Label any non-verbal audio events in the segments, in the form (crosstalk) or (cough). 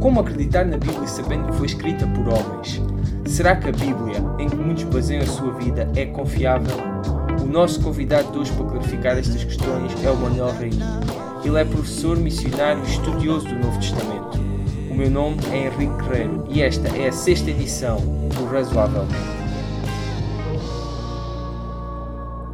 Como acreditar na Bíblia sabendo que foi escrita por homens? Será que a Bíblia, em que muitos baseiam a sua vida, é confiável? O nosso convidado de hoje para clarificar estas questões é o Manuel Rainho. Ele é professor, missionário e estudioso do Novo Testamento. O meu nome é Henrique Guerreiro e esta é a sexta edição do Razoavelmente.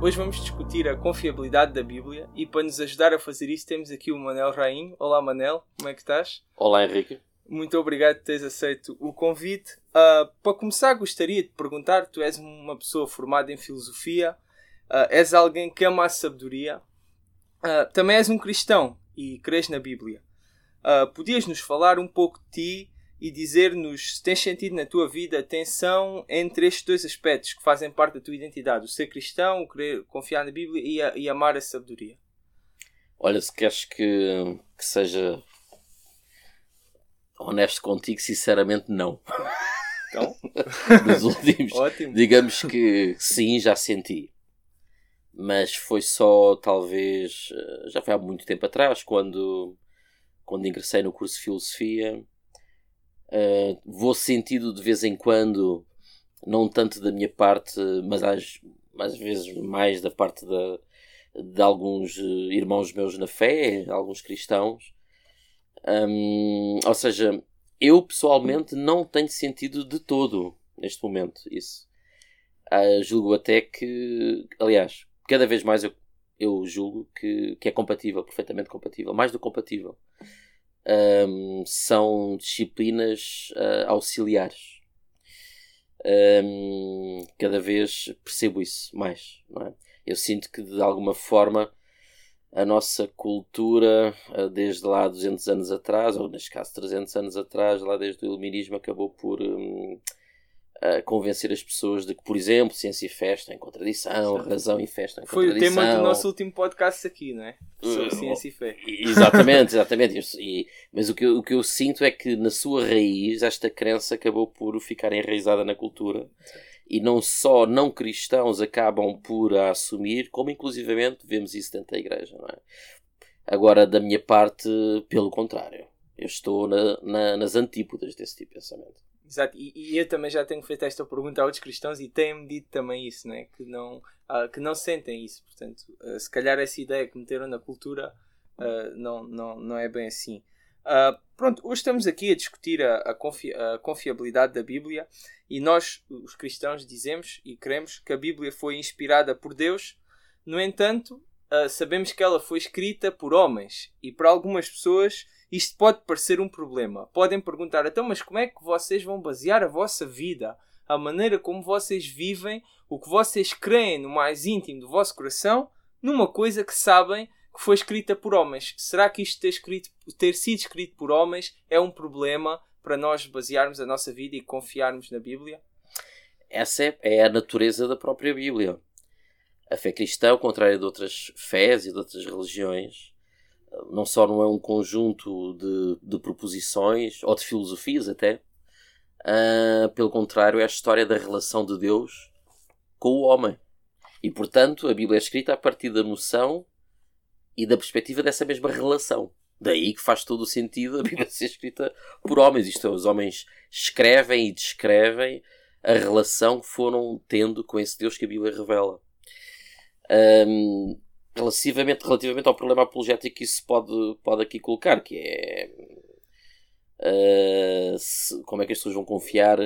Hoje vamos discutir a confiabilidade da Bíblia e para nos ajudar a fazer isso temos aqui o Manel Rainho. Olá Manel, como é que estás? Olá Henrique. Muito obrigado por teres aceito o convite. Uh, para começar, gostaria de perguntar: tu és uma pessoa formada em filosofia, uh, és alguém que ama a sabedoria, uh, também és um cristão e crês na Bíblia. podias nos falar um pouco de ti e dizer-nos se tens sentido na tua vida a tensão entre estes dois aspectos que fazem parte da tua identidade: o ser cristão, o querer confiar na Bíblia e, a, e amar a sabedoria. Olha, se queres que, que seja honesto contigo, sinceramente, não. Então? (laughs) Nos últimos, Ótimo. digamos que sim, já senti. Mas foi só, talvez, eh, já foi há muito tempo atrás, quando, quando ingressei no curso de Filosofia Uh, vou sentido de vez em quando, não tanto da minha parte, mas às, às vezes mais da parte da, de alguns eh, irmãos meus na fé, alguns cristãos. Um, ou seja, eu pessoalmente não tenho sentido de todo neste momento isso. Uh, julgo até que, aliás, cada vez mais eu, eu julgo que, que é compatível, perfeitamente compatível, mais do compatível um, são disciplinas uh, auxiliares. Um, cada vez percebo isso mais. É? Eu sinto que de alguma forma a nossa cultura, uh, desde lá 200 anos atrás, ou neste caso 300 anos atrás, lá desde o iluminismo, acabou por um, a convencer as pessoas de que, por exemplo, ciência e fé estão em contradição, Sim. razão e fé estão em Foi contradição. Foi o tema do nosso último podcast aqui, não é? Sobre uh, ciência e fé. Exatamente, exatamente. E, mas o que, eu, o que eu sinto é que na sua raiz esta crença acabou por ficar enraizada na cultura. Sim. E não só não cristãos acabam por a assumir, como inclusivamente vemos isso dentro da igreja, não é? Agora, da minha parte, pelo contrário. Eu estou na, na, nas antípodas desse tipo de pensamento. Exato, e, e, eu também já tenho feito esta pergunta a outros cristãos e têm-me dito também isso, né? que, não, uh, que não sentem isso. Portanto, uh, se calhar essa ideia que meteram na cultura uh, não, não, não é bem assim. Pronto, hoje estamos aqui a discutir a, a, confi a, confiabilidade da Bíblia e nós, os cristãos, dizemos e queremos que a Bíblia foi inspirada por Deus, no entanto, sabemos que ela foi escrita por homens e para algumas pessoas isto pode parecer um problema. Podem perguntar, então, mas como é que vocês vão basear a vossa vida, a maneira como vocês vivem, o que vocês creem no mais íntimo do vosso coração, numa coisa que sabem que foi escrita por homens? Será que isto ter, escrito, ter sido escrito por homens é um problema para nós basearmos a nossa vida e confiarmos na Bíblia? Essa é, é a natureza da própria Bíblia. A fé cristã, ao contrário de outras fés e de outras religiões, não só não é um conjunto de, de proposições ou de filosofias até, uh, pelo contrário, é a história da relação de Deus com o homem. E portanto, a Bíblia é escrita a partir da noção e da perspectiva dessa mesma relação. Daí que faz todo o sentido a (laughs) Bíblia ser escrita por homens. Isto é, os homens escrevem e descrevem a relação que foram tendo com esse Deus que a Bíblia revela. Um, relativamente, relativamente ao problema apologético que isso pode, pode aqui colocar, que é uh, se, como é que as pessoas vão confiar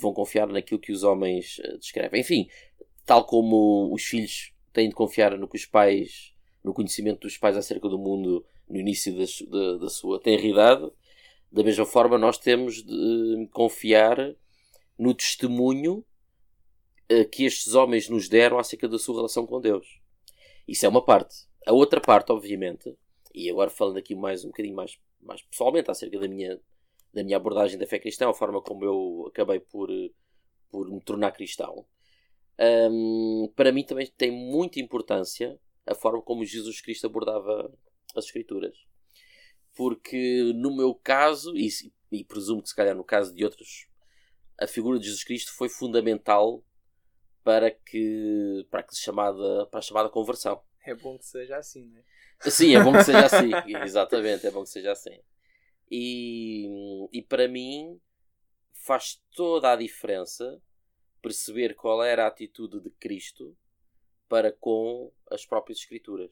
vão confiar naquilo que os homens uh, descrevem. Enfim, tal como os filhos têm de confiar no que os pais, no conhecimento dos pais acerca do mundo no início da, da sua tenridade, da mesma forma nós temos de confiar no testemunho uh, que estes homens nos deram acerca da sua relação com Deus. Isso é uma parte. A outra parte, obviamente, e agora falando aqui mais um bocadinho mais, mais pessoalmente acerca da minha, da minha abordagem da fé cristã, a forma como eu acabei por, por me tornar cristão, um, para mim também tem muita importância a forma como Jesus Cristo abordava as Escrituras. Porque no meu caso, e, e presumo que se calhar no caso de outros, a figura de Jesus Cristo foi fundamental para que para que chamada para a chamada conversão. É bom que seja assim, não é? Sim, é bom que seja assim. (laughs) Exatamente, é bom que seja assim. E, e para mim faz toda a diferença perceber qual era a atitude de Cristo para com as próprias Escrituras.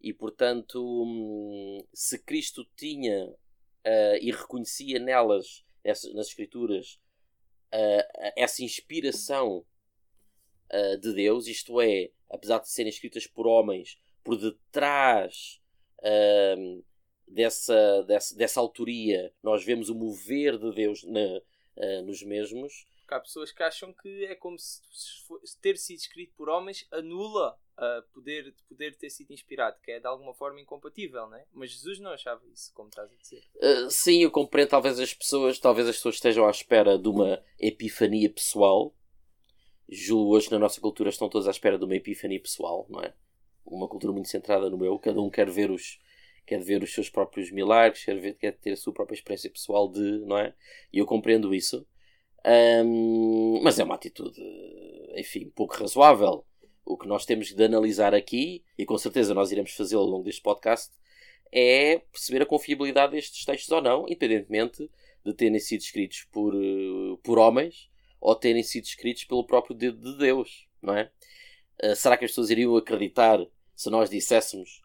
E portanto, hum, se Cristo tinha uh, e reconhecia nelas, nas Escrituras, uh, essa inspiração uh, de Deus, isto é, apesar de serem escritas por homens, por detrás uh, dessa, dessa, dessa autoria, nós vemos o mover de Deus na, nos mesmos. Porque há pessoas que acham que é como se, ter sido escrito por homens anula uh, poder, poder ter sido inspirado, que é de alguma forma incompatível, não é? Mas Jesus não achava isso, como estás a dizer. Uh, sim, eu compreendo. Talvez as pessoas, talvez as pessoas estejam à espera de uma epifania pessoal. Julgo hoje na nossa cultura estão todos à espera de uma epifania pessoal, não é? Uma cultura muito centrada no eu. Cada um quer ver os, quer ver os seus próprios milagres, quer, ver, quer ter a sua própria experiência pessoal de, não é? E eu compreendo isso. Um, mas é uma atitude, enfim, pouco razoável. O que nós temos de analisar aqui, e com certeza nós iremos fazê-lo ao longo deste podcast, é perceber a confiabilidade destes textos ou não, independentemente de terem sido escritos por, eh, por homens ou terem sido escritos pelo próprio dedo de Deus, não é? Uh, será que as pessoas iriam acreditar se nós disséssemos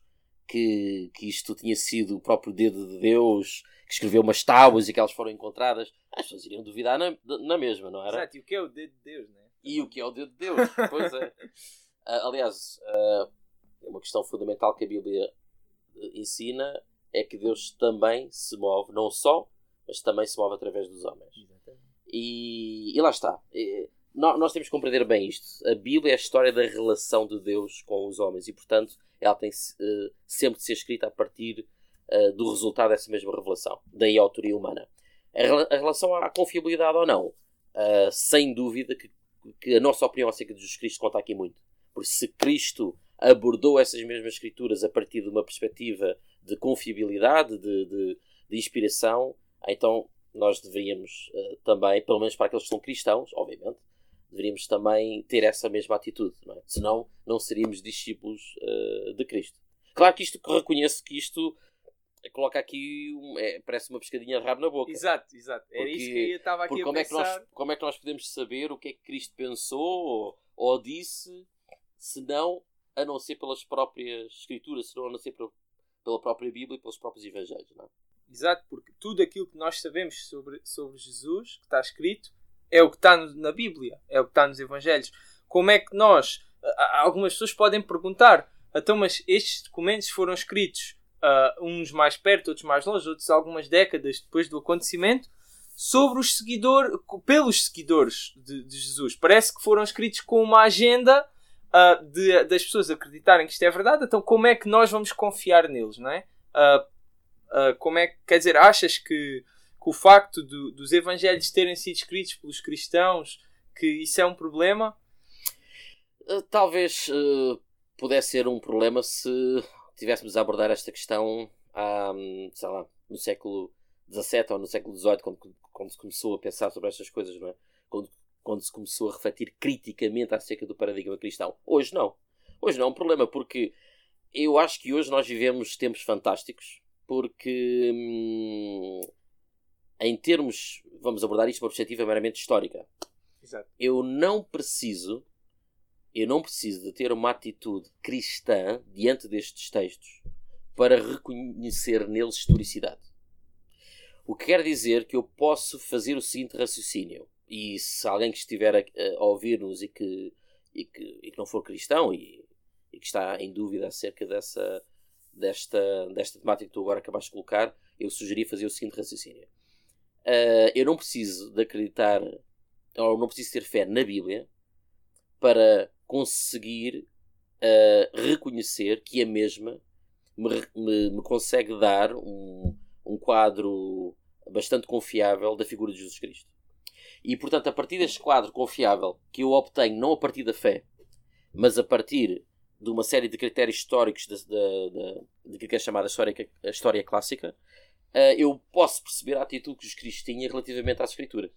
que, que isto tinha sido o próprio dedo de Deus que escreveu umas tábuas e que elas foram encontradas? As pessoas iriam duvidar na, na mesma, não era? Exato, e o que é o dedo de Deus, não é? E o que é o dedo de Deus, pois é. Uh, (laughs) aliás, uh, uma questão fundamental que a Bíblia ensina é que Deus também se move, não só, mas também se move através dos homens. E, e lá está. E, nós, nós, temos que compreender bem isto. A Bíblia é a história da relação de Deus com os homens e, portanto, ela tem uh, sempre de ser escrita a partir uh, do resultado dessa mesma revelação. Daí a autoria humana. A relação à confiabilidade ou não, uh, sem dúvida que, que, a nossa opinião acerca de Jesus Cristo conta aqui muito. Porque se Cristo abordou essas mesmas escrituras a partir de uma perspectiva de confiabilidade, de, de, de inspiração, então nós deveríamos uh, também, pelo menos para aqueles que são cristãos, obviamente, deveríamos também ter essa mesma atitude, não é? senão não seríamos discípulos uh, de Cristo. Claro que isto reconheço que isto coloca aqui é, parece uma pescadinha de rabo na boca. Exato, exato. Era porque, isso que eu estava aqui a como pensar. É que nós, como é que nós podemos saber o que é que Cristo pensou ou, ou disse, se não a não ser pelas próprias escrituras, se não a não ser pela própria Bíblia e pelos próprios Evangelhos, não é? Exato, porque tudo aquilo que nós sabemos sobre, sobre Jesus, que está escrito, é o que está na Bíblia, é o que está nos Evangelhos. Como é que nós, algumas pessoas podem perguntar, então, mas estes documentos foram escritos uh, uns mais perto, outros mais longe, outros algumas décadas depois do acontecimento, sobre os seguidores, pelos seguidores de, de Jesus. Parece que foram escritos com uma agenda uh, de, das pessoas acreditarem que isto é verdade, então como é que nós vamos confiar neles, não é? Uh, como é que, quer dizer, achas que, que o facto do, dos evangelhos terem sido escritos pelos cristãos, que isso é um problema? Talvez pudesse ser um problema se tivéssemos a abordar esta questão um, sei lá, no século XVII ou no século XVIII, quando, quando se começou a pensar sobre estas coisas, não é? Quando, quando se começou a refletir criticamente acerca do paradigma cristão. Hoje não. Hoje não é um problema, porque eu acho que hoje nós vivemos tempos fantásticos porque hum, em termos, vamos abordar isto de uma perspectiva meramente histórica. Exato. Eu não preciso, eu não preciso de ter uma atitude cristã diante destes textos para reconhecer neles historicidade. O que quer dizer que eu posso fazer o seguinte raciocínio. E se alguém que estiver a, a ouvir-nos e que, e, que, e que não for cristão e, e que está em dúvida acerca dessa, desta, desta temática que tu agora acabaste de colocar, eu sugeri fazer o seguinte raciocínio. Uh, eu não preciso de acreditar, ou não preciso ter fé na Bíblia para conseguir uh, reconhecer que a mesma me, me, me consegue dar um, um quadro bastante confiável da figura de Jesus Cristo. E portanto, a partir deste quadro confiável que eu obtenho não a partir da fé, mas a partir de uma série de critérios históricos de, que é chamada história, a história clássica, uh, eu posso perceber a atitude que os Cristo tinha relativamente às Escrituras.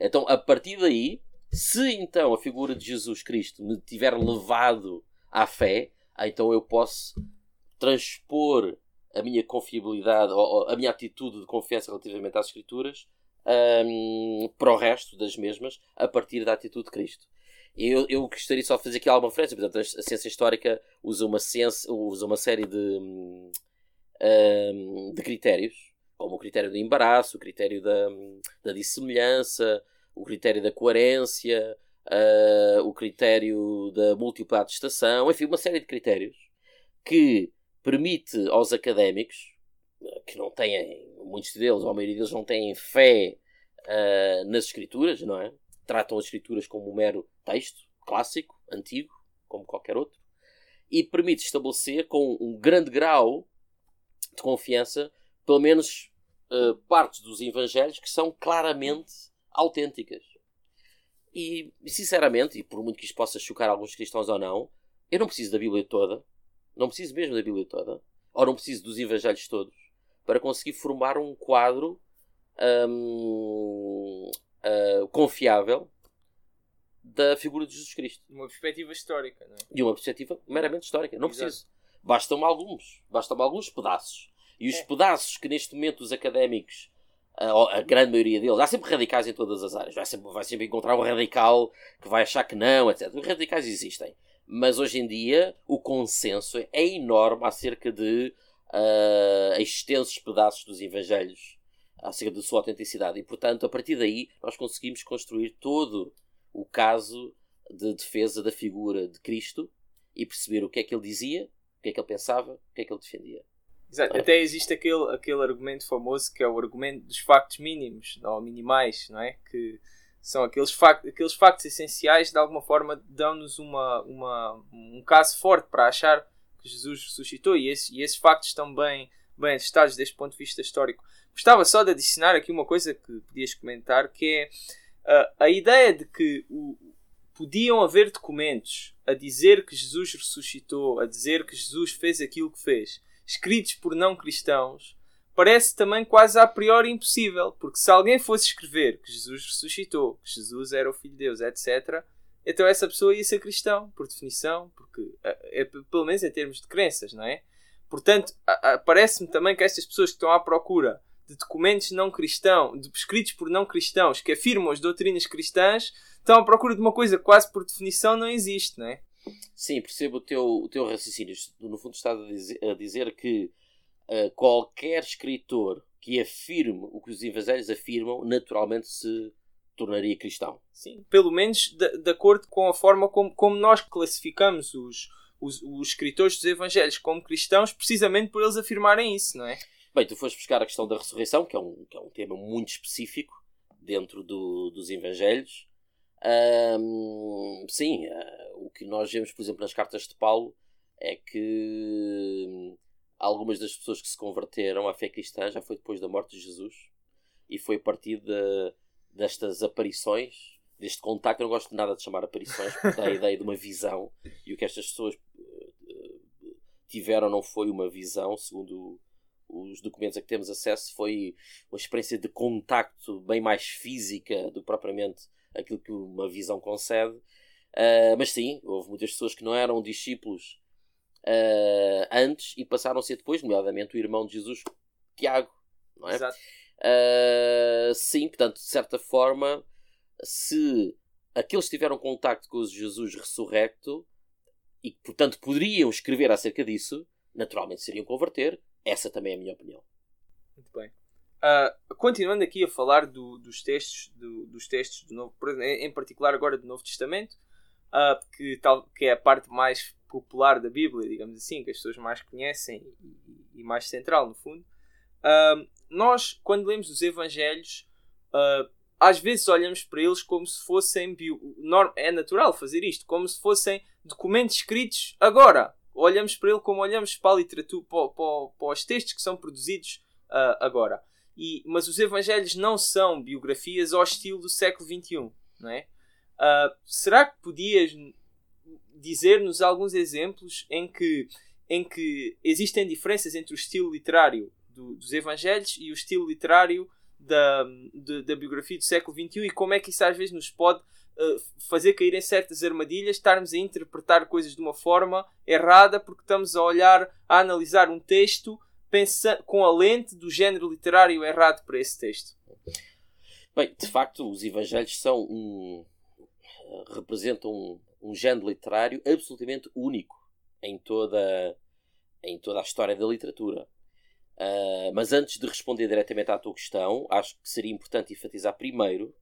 Então, a partir daí, se então a figura de Jesus Cristo me tiver levado à fé, então eu posso transpor a minha confiabilidade, ou, ou, a minha atitude de confiança relativamente às Escrituras um, para o resto das mesmas, a partir da atitude de Cristo. Eu, eu gostaria só de fazer aqui alguma referência. Portanto, a ciência histórica usa uma, ciência, usa uma série de, um, de critérios, como o critério do embaraço, o critério da, da dissemelhança, o critério da coerência, uh, o critério da múltipla atestação, enfim, uma série de critérios que permite aos académicos, que não têm, muitos deles, ou a maioria deles, não têm fé uh, nas escrituras, não é? Tratam as escrituras como um mero texto clássico, antigo, como qualquer outro, e permite estabelecer com um grande grau de confiança, pelo menos uh, partes dos evangelhos que são claramente autênticas. E, sinceramente, e por muito que isto possa chocar alguns cristãos ou não, eu não preciso da Bíblia toda, não preciso mesmo da Bíblia toda, ou não preciso dos evangelhos todos, para conseguir formar um quadro um, uh, ah, confiável da figura de Jesus Cristo. Uma perspectiva histórica, não é? De uma perspectiva meramente histórica. Não Exato. preciso. Bastam-me alguns. Bastam-me alguns pedaços. E os é. pedaços que neste momento os académicos, a, grande maioria deles, há sempre radicais em todas as áreas. Vai sempre, vai sempre encontrar um radical que vai achar que não, etc. Os radicais existem. Mas hoje em dia o consenso é enorme acerca de uh, extensos pedaços dos evangelhos, acerca da sua autenticidade. E portanto, a partir daí, nós conseguimos construir todo o caso de defesa da figura de Cristo e perceber o que é que ele dizia, o que é que ele pensava, o que é que ele defendia. Exato. Até existe aquele, aquele argumento famoso que é o argumento dos factos mínimos ou minimais, não é? Que são aqueles, fact aqueles factos essenciais de alguma forma dão-nos uma, uma, um caso forte para achar que Jesus ressuscitou e, esse, e esses factos estão bem, bem atestados deste ponto de vista histórico. Gostava só de adicionar aqui uma coisa que podias comentar que é uh, a ideia de que o, podiam haver documentos a dizer que Jesus ressuscitou, a dizer que Jesus fez aquilo que fez, escritos por não cristãos, parece também quase a priori impossível, porque se alguém fosse escrever que Jesus ressuscitou, que Jesus era o Filho de Deus, etc., então essa pessoa ia ser cristão, por definição, porque é, é, pelo menos em termos de crenças, não é? Portanto, parece-me também que estas pessoas que estão à procura de documentos não cristãos, de, escritos por não cristãos, que afirmam as doutrinas cristãs, estão à procura de uma coisa que quase por definição não existe, não é? Sim, percebo o teu, o teu raciocínio. No fundo, estás a dizer, a dizer que uh, qualquer escritor que afirme o que os evangelhos afirmam, naturalmente se tornaria cristão. Sim, pelo menos de, de acordo com a forma como, como nós classificamos os, os, os escritores dos evangelhos como cristãos, precisamente por eles afirmarem isso, não é? Bem, tu foste buscar a questão da ressurreição, que é um, que é um tema muito específico dentro do, dos evangelhos. Um, sim, uh, o que nós vemos, por exemplo, nas cartas de Paulo é que hum, algumas das pessoas que se converteram à fé cristã já foi depois da morte de Jesus e foi a partir de, destas aparições, deste contacto. Eu não gosto de nada de chamar aparições, porque dá a ideia de uma visão e o que estas pessoas uh, tiveram não foi uma visão, segundo os documentos a que temos acesso, foi uma experiência de contacto bem mais física do que propriamente aquilo que uma visão concede. Uh, mas sim, houve muitas pessoas que não eram discípulos uh, antes e passaram a ser depois, nomeadamente o irmão de Jesus, Tiago. Não é? Exato. Uh, sim, portanto, de certa forma, se aqueles tiveram contacto com o Jesus ressurrecto e que, portanto, poderiam escrever acerca disso, naturalmente seriam converter. Essa também é a minha opinião. Muito bem. Uh, continuando aqui a falar do, dos textos, do, dos textos do Novo, em particular agora do Novo Testamento, uh, que, tal, que é a parte mais popular da Bíblia, digamos assim, que as pessoas mais conhecem e, e mais central, no fundo. Uh, nós, quando lemos os Evangelhos, às vezes olhamos para eles como se fossem. É natural fazer isto, como se fossem documentos escritos agora. Olhamos para ele como olhamos para a literatura, para, para, para os textos que são produzidos agora. E, mas os Evangelhos não são biografias ao estilo do século XXI, não é? Uh, será que podias dizer-nos alguns exemplos em que, em que existem diferenças entre o estilo literário do, dos Evangelhos e o estilo literário da, de, da biografia do século XXI e como é que isso às vezes nos pode uh, fazer cair em certas armadilhas, estarmos a interpretar coisas de uma forma errada porque estamos a olhar, a analisar um texto pensa, com a lente do género literário errado para esse texto. Bem, de facto, os Evangelhos são um, representam um, um género literário absolutamente único em toda, em toda a história da literatura. Uh, mas antes de responder diretamente à tua questão, acho que seria importante enfatizar primeiro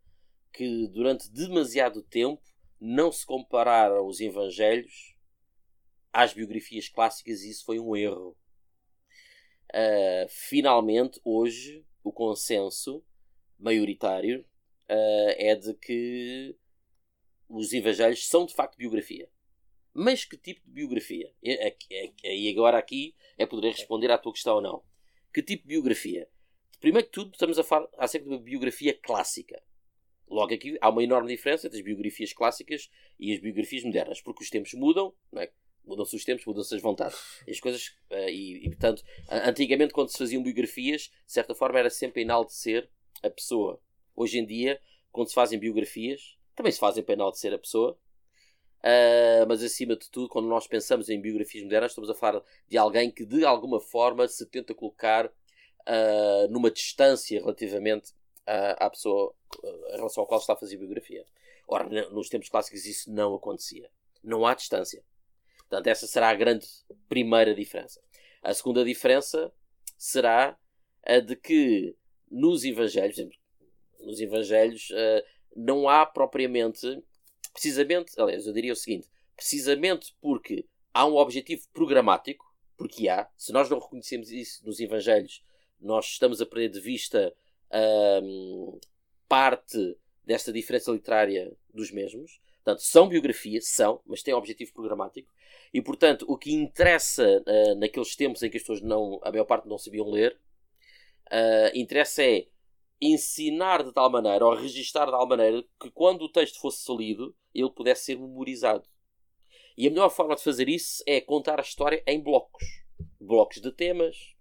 que durante demasiado tempo não se compararam os Evangelhos às biografias clássicas e isso foi um erro. Uh, finalmente, hoje, o consenso maioritário uh, é de que os Evangelhos são de facto biografia. Mas que tipo de biografia? E agora aqui é poder responder à tua questão ou não. Que tipo de biografia? Primeiro que tudo, estamos a falar acerca de uma biografia clássica. Logo aqui há uma enorme diferença entre as biografias clássicas e as biografias modernas, porque os tempos mudam, não é? Mudam-se os tempos, mudam-se as vontades. As coisas, uh, e, e, portanto, antigamente quando se faziam biografias, de certa forma era sempre enaltecer a pessoa. Hoje em dia, quando se fazem biografias, também se fazem para enaltecer a pessoa, uh, mas acima de tudo, quando nós pensamos em biografias modernas, estamos a falar de alguém que de alguma forma se tenta colocar uh, numa distância relativamente à pessoa em relação ao qual está a fazer biografia. Ora, nos tempos clássicos isso não acontecia. Não há distância. Portanto, essa será a grande primeira diferença. A segunda diferença será a de que nos Evangelhos, nos Evangelhos, uh, não há propriamente, precisamente, aliás, eu diria o seguinte: precisamente porque há um objetivo programático, porque há, se nós não reconhecemos isso nos Evangelhos, nós estamos a perder de vista um, parte desta diferença literária dos mesmos. Portanto, são biografias, são, mas têm um objetivo programático. E, portanto, o que interessa uh, naqueles tempos em que as pessoas, não, a maior parte, não sabiam ler, uh, interessa é ensinar de tal maneira, ou registar de tal maneira, que quando o texto fosse lido, ele pudesse ser memorizado. E a melhor forma de fazer isso é contar a história em blocos. Blocos de temas,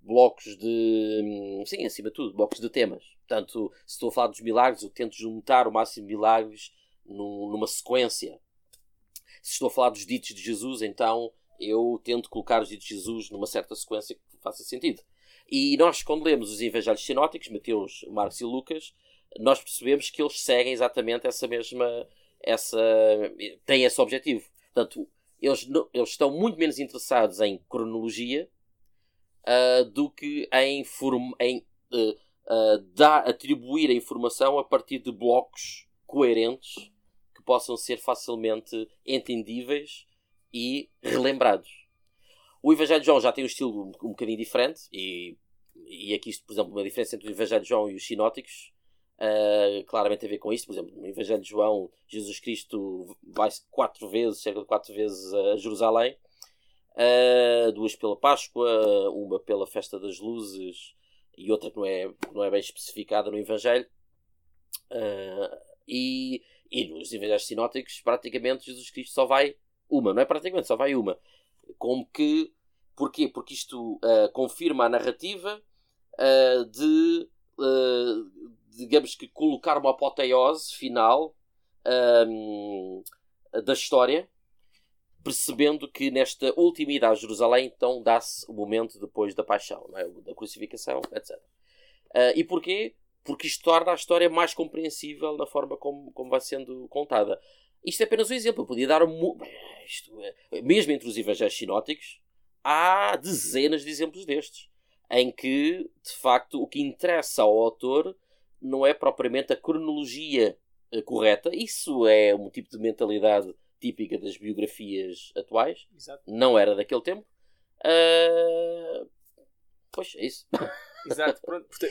blocos de. Hum, sim, acima de tudo, blocos de temas. Portanto, se estou a falar dos milagres, eu tento juntar o máximo de milagres numa sequência. Se estou a falar dos ditos de Jesus, então eu tento colocar os ditos de Jesus numa certa sequência que faça sentido. E nós, quando lemos os evangelhos sinóticos, Mateus, Marcos e Lucas, nós percebemos que eles seguem exatamente essa mesma. Essa, têm esse objetivo. Portanto, eles, eles estão muito menos interessados em cronologia uh, do que em, form, em uh, uh, dar, atribuir a informação a partir de blocos coerentes possam ser facilmente entendíveis e relembrados. O Evangelho de João já tem um estilo um, um bocadinho diferente, e, e aqui, por exemplo, uma diferença entre o Evangelho de João e os sinóticos uh, claramente a ver com isto. Por exemplo, no Evangelho de João, Jesus Cristo vai quatro vezes, cerca de quatro vezes a Jerusalém, uh, duas pela Páscoa, uma pela Festa das Luzes e outra que não é, não é bem especificada no Evangelho. Uh, e, e nos Evangelhos sinóticos, praticamente, Jesus Cristo só vai uma, não é praticamente, só vai uma como que. Porquê? Porque isto uh, confirma a narrativa uh, de, uh, digamos que, colocar uma apoteose final um, da história, percebendo que nesta última ida a Jerusalém, então dá-se o momento depois da paixão, é? da crucificação, etc. e porquê? Porque isto torna a história mais compreensível na forma como, como vai sendo contada. Isto é apenas um exemplo. Eu podia dar um. Isto é... Mesmo entre os evangelhos sinóticos, há dezenas de exemplos destes. Em que, de facto, o que interessa ao autor não é propriamente a cronologia eh, correta. Isso é um tipo de mentalidade típica das biografias atuais. Exato. Não era daquele tempo. Uh... Pois, é isso. (laughs) Exato,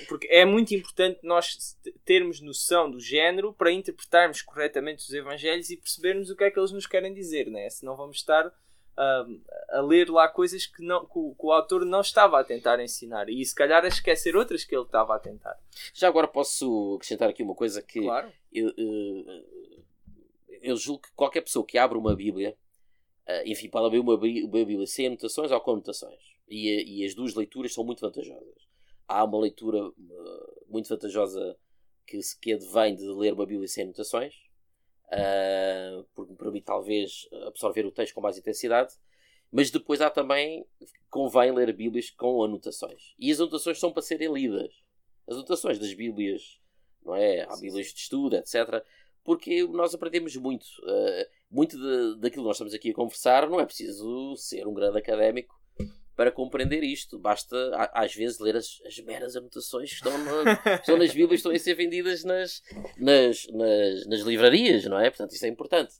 porque é muito importante nós termos noção do género para interpretarmos corretamente os Evangelhos e percebermos o que é que eles nos querem dizer, né? senão vamos estar uh, a ler lá coisas que, não, que o, que, o, autor não estava a tentar ensinar e se calhar a esquecer outras que ele estava a tentar. Já agora posso acrescentar aqui uma coisa que claro. eu, eu, eu julgo que qualquer pessoa que abre uma Bíblia, uh, enfim, pode abrir uma, uma Bíblia sem anotações ou com anotações. E, e as duas leituras são muito vantajosas há uma leitura uh, muito vantajosa que, que advém de ler uma Bíblia sem anotações, uh, porque me permite talvez absorver o texto com mais intensidade. Mas depois há também, convém ler Bíblias com anotações. E as anotações são para serem lidas. As anotações das Bíblias, não é? Há Bíblias de estudo, etc. Porque nós aprendemos muito. Uh, muito de, daquilo que nós estamos aqui a conversar, não é preciso ser um grande académico para compreender isto. Basta, às vezes, ler as, as meras anotações que estão, na, estão nas Bíblias, estão a ser vendidas nas, nas, nas, nas livrarias, não é? Portanto, isso é importante.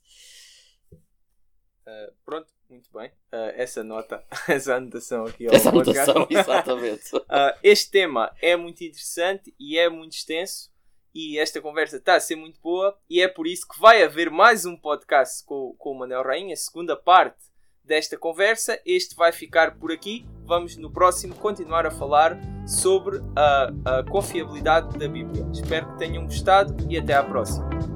Uh, pronto, muito bem. Uh, essa nota, (laughs) essa anotação aqui ao Essa anotação, (laughs) exatamente. uh, este tema é muito interessante e é muito extenso. E esta conversa está a ser muito boa. E é por isso que vai haver mais um podcast com, com o Manel Rainha, segunda parte desta conversa. Este vai ficar por aqui. Vamos no próximo continuar a falar sobre a, a confiabilidade da Bíblia. Espero que tenham gostado e até à próxima.